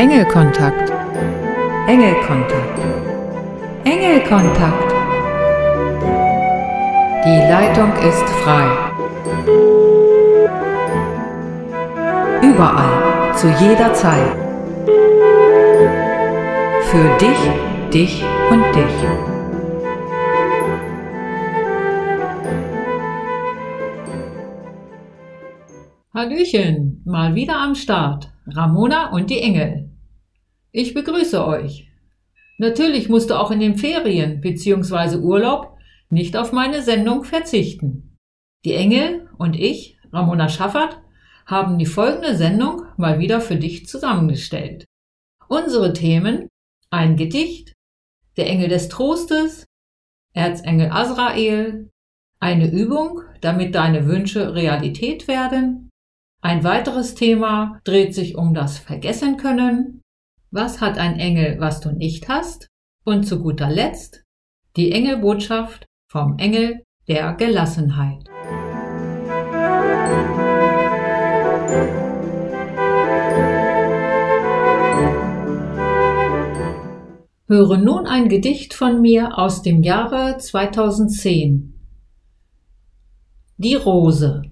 Engelkontakt. Engelkontakt. Engelkontakt. Die Leitung ist frei. Überall, zu jeder Zeit. Für dich, dich und dich. Hallöchen, mal wieder am Start. Ramona und die Engel. Ich begrüße euch. Natürlich musst du auch in den Ferien bzw. Urlaub nicht auf meine Sendung verzichten. Die Engel und ich, Ramona Schaffert, haben die folgende Sendung mal wieder für dich zusammengestellt. Unsere Themen ein Gedicht, der Engel des Trostes, Erzengel Azrael, eine Übung, damit deine Wünsche Realität werden, ein weiteres Thema dreht sich um das Vergessen können. Was hat ein Engel, was du nicht hast? Und zu guter Letzt die Engelbotschaft vom Engel der Gelassenheit. Höre nun ein Gedicht von mir aus dem Jahre 2010. Die Rose.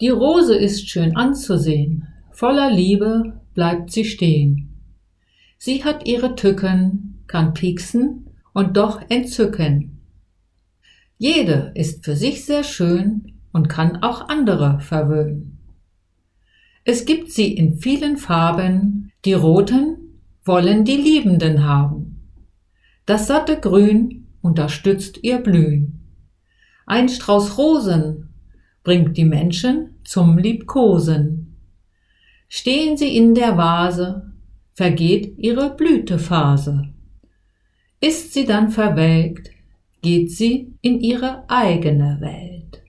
Die Rose ist schön anzusehen, voller Liebe bleibt sie stehen. Sie hat ihre Tücken, kann pieksen und doch entzücken. Jede ist für sich sehr schön und kann auch andere verwöhnen. Es gibt sie in vielen Farben, die roten wollen die Liebenden haben. Das satte Grün unterstützt ihr Blühen. Ein Strauß Rosen bringt die Menschen zum Liebkosen. Stehen sie in der Vase, vergeht ihre Blütephase. Ist sie dann verwelkt, geht sie in ihre eigene Welt.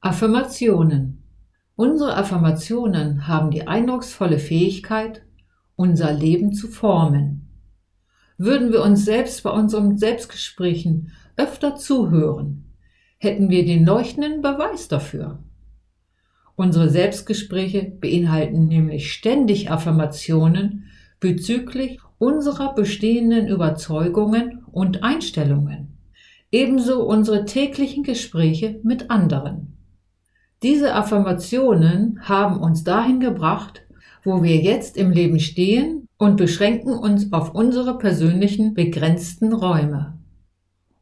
Affirmationen. Unsere Affirmationen haben die eindrucksvolle Fähigkeit, unser Leben zu formen. Würden wir uns selbst bei unseren Selbstgesprächen öfter zuhören, hätten wir den leuchtenden Beweis dafür. Unsere Selbstgespräche beinhalten nämlich ständig Affirmationen bezüglich unserer bestehenden Überzeugungen und Einstellungen, ebenso unsere täglichen Gespräche mit anderen. Diese Affirmationen haben uns dahin gebracht, wo wir jetzt im Leben stehen und beschränken uns auf unsere persönlichen begrenzten Räume.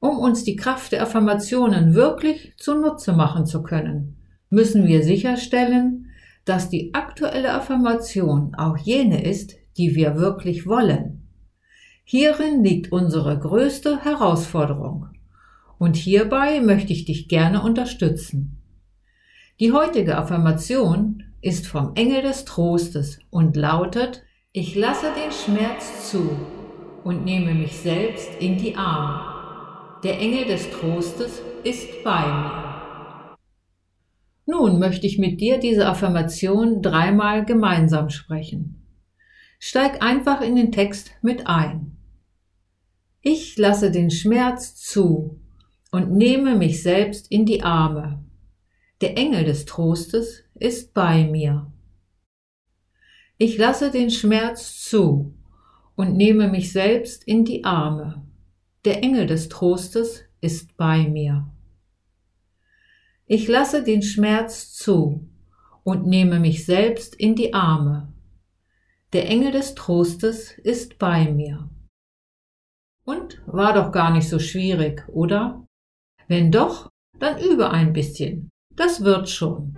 Um uns die Kraft der Affirmationen wirklich zunutze machen zu können, müssen wir sicherstellen, dass die aktuelle Affirmation auch jene ist, die wir wirklich wollen. Hierin liegt unsere größte Herausforderung. Und hierbei möchte ich dich gerne unterstützen. Die heutige Affirmation ist vom Engel des Trostes und lautet, ich lasse den Schmerz zu und nehme mich selbst in die Arme. Der Engel des Trostes ist bei mir. Nun möchte ich mit dir diese Affirmation dreimal gemeinsam sprechen. Steig einfach in den Text mit ein. Ich lasse den Schmerz zu und nehme mich selbst in die Arme. Der Engel des Trostes ist bei mir. Ich lasse den Schmerz zu und nehme mich selbst in die Arme. Der Engel des Trostes ist bei mir. Ich lasse den Schmerz zu und nehme mich selbst in die Arme. Der Engel des Trostes ist bei mir. Und war doch gar nicht so schwierig, oder? Wenn doch, dann übe ein bisschen. Das wird schon.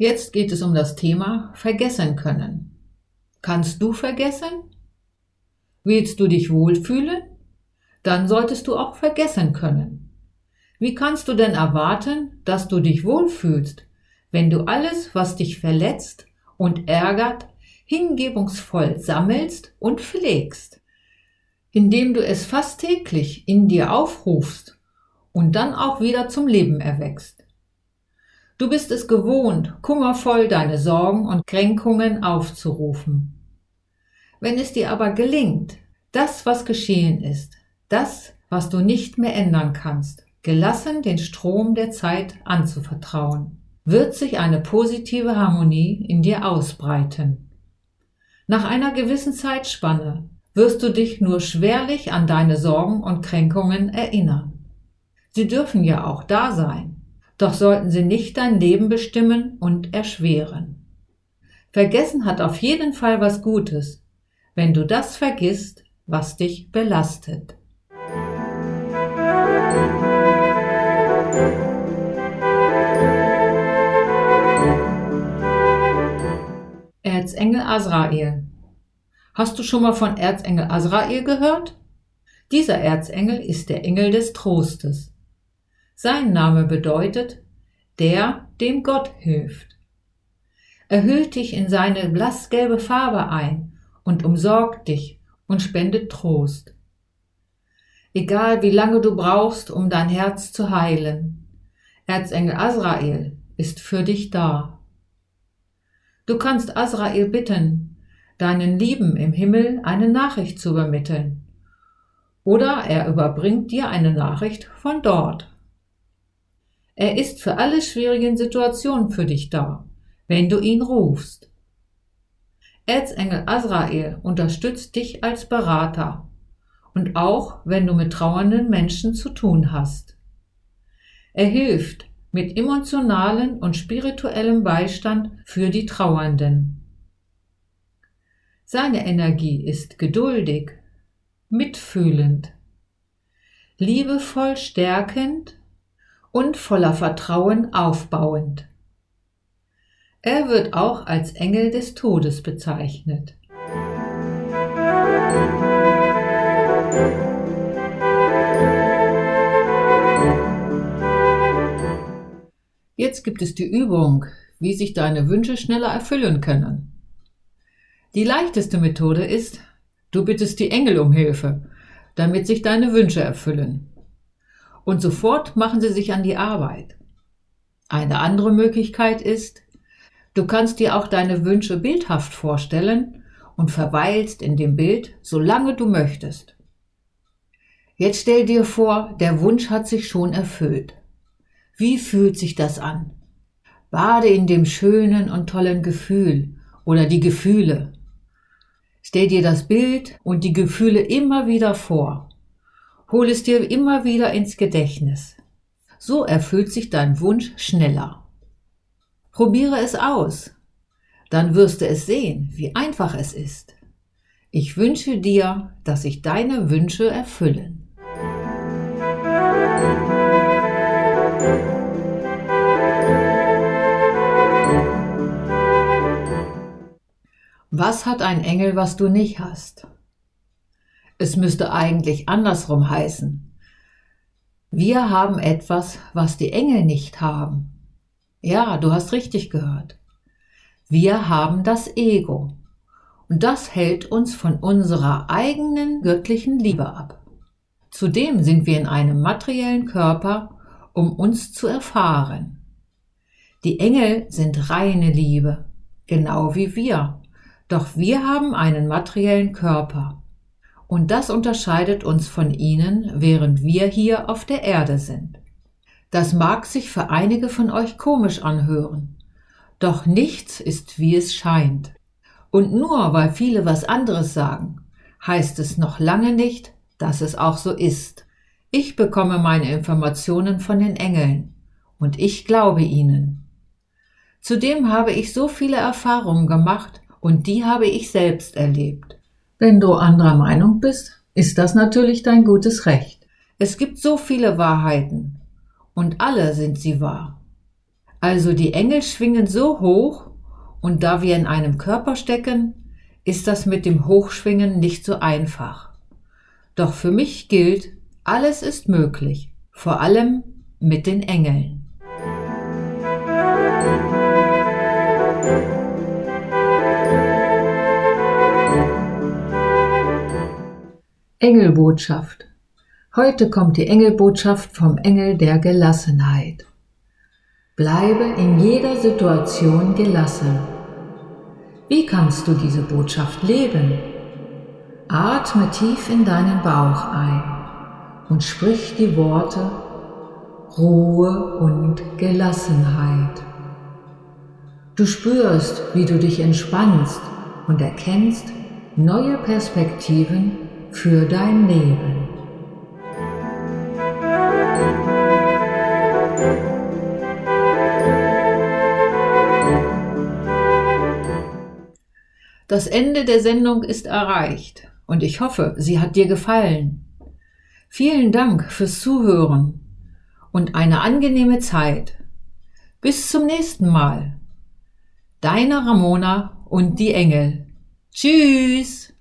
Jetzt geht es um das Thema Vergessen können. Kannst du vergessen? Willst du dich wohlfühlen? Dann solltest du auch vergessen können. Wie kannst du denn erwarten, dass du dich wohlfühlst, wenn du alles, was dich verletzt und ärgert, hingebungsvoll sammelst und pflegst, indem du es fast täglich in dir aufrufst und dann auch wieder zum Leben erwächst. Du bist es gewohnt, kummervoll deine Sorgen und Kränkungen aufzurufen. Wenn es dir aber gelingt, das, was geschehen ist, das, was du nicht mehr ändern kannst, gelassen den Strom der Zeit anzuvertrauen, wird sich eine positive Harmonie in dir ausbreiten. Nach einer gewissen Zeitspanne wirst du dich nur schwerlich an deine Sorgen und Kränkungen erinnern. Sie dürfen ja auch da sein, doch sollten sie nicht dein Leben bestimmen und erschweren. Vergessen hat auf jeden Fall was Gutes, wenn du das vergisst, was dich belastet. Erzengel Azrael Hast du schon mal von Erzengel Azrael gehört? Dieser Erzengel ist der Engel des Trostes. Sein Name bedeutet, der, dem Gott hilft. Er hüllt dich in seine blassgelbe Farbe ein und umsorgt dich und spendet Trost. Egal wie lange du brauchst, um dein Herz zu heilen, Erzengel Azrael ist für dich da. Du kannst Azrael bitten, deinen Lieben im Himmel eine Nachricht zu übermitteln. Oder er überbringt dir eine Nachricht von dort. Er ist für alle schwierigen Situationen für dich da, wenn du ihn rufst. Erzengel Azrael unterstützt dich als Berater und auch wenn du mit trauernden Menschen zu tun hast. Er hilft mit emotionalen und spirituellem Beistand für die Trauernden. Seine Energie ist geduldig, mitfühlend, liebevoll stärkend und voller Vertrauen aufbauend. Er wird auch als Engel des Todes bezeichnet. Jetzt gibt es die Übung, wie sich deine Wünsche schneller erfüllen können. Die leichteste Methode ist, du bittest die Engel um Hilfe, damit sich deine Wünsche erfüllen. Und sofort machen sie sich an die Arbeit. Eine andere Möglichkeit ist, du kannst dir auch deine Wünsche bildhaft vorstellen und verweilst in dem Bild, solange du möchtest. Jetzt stell dir vor, der Wunsch hat sich schon erfüllt. Wie fühlt sich das an? Bade in dem schönen und tollen Gefühl oder die Gefühle. Stell dir das Bild und die Gefühle immer wieder vor. Hol es dir immer wieder ins Gedächtnis. So erfüllt sich dein Wunsch schneller. Probiere es aus. Dann wirst du es sehen, wie einfach es ist. Ich wünsche dir, dass sich deine Wünsche erfüllen. Was hat ein Engel, was du nicht hast? Es müsste eigentlich andersrum heißen. Wir haben etwas, was die Engel nicht haben. Ja, du hast richtig gehört. Wir haben das Ego. Und das hält uns von unserer eigenen göttlichen Liebe ab. Zudem sind wir in einem materiellen Körper, um uns zu erfahren. Die Engel sind reine Liebe, genau wie wir. Doch wir haben einen materiellen Körper. Und das unterscheidet uns von ihnen, während wir hier auf der Erde sind. Das mag sich für einige von euch komisch anhören. Doch nichts ist, wie es scheint. Und nur weil viele was anderes sagen, heißt es noch lange nicht, dass es auch so ist. Ich bekomme meine Informationen von den Engeln und ich glaube ihnen. Zudem habe ich so viele Erfahrungen gemacht, und die habe ich selbst erlebt. Wenn du anderer Meinung bist, ist das natürlich dein gutes Recht. Es gibt so viele Wahrheiten und alle sind sie wahr. Also die Engel schwingen so hoch und da wir in einem Körper stecken, ist das mit dem Hochschwingen nicht so einfach. Doch für mich gilt, alles ist möglich, vor allem mit den Engeln. Engelbotschaft. Heute kommt die Engelbotschaft vom Engel der Gelassenheit. Bleibe in jeder Situation gelassen. Wie kannst du diese Botschaft leben? Atme tief in deinen Bauch ein und sprich die Worte Ruhe und Gelassenheit. Du spürst, wie du dich entspannst und erkennst neue Perspektiven für dein Leben. Das Ende der Sendung ist erreicht und ich hoffe, sie hat dir gefallen. Vielen Dank fürs Zuhören und eine angenehme Zeit. Bis zum nächsten Mal. Deine Ramona und die Engel. Tschüss!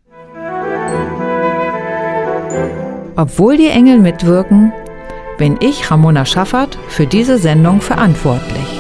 Obwohl die Engel mitwirken, bin ich, Ramona Schaffert, für diese Sendung verantwortlich.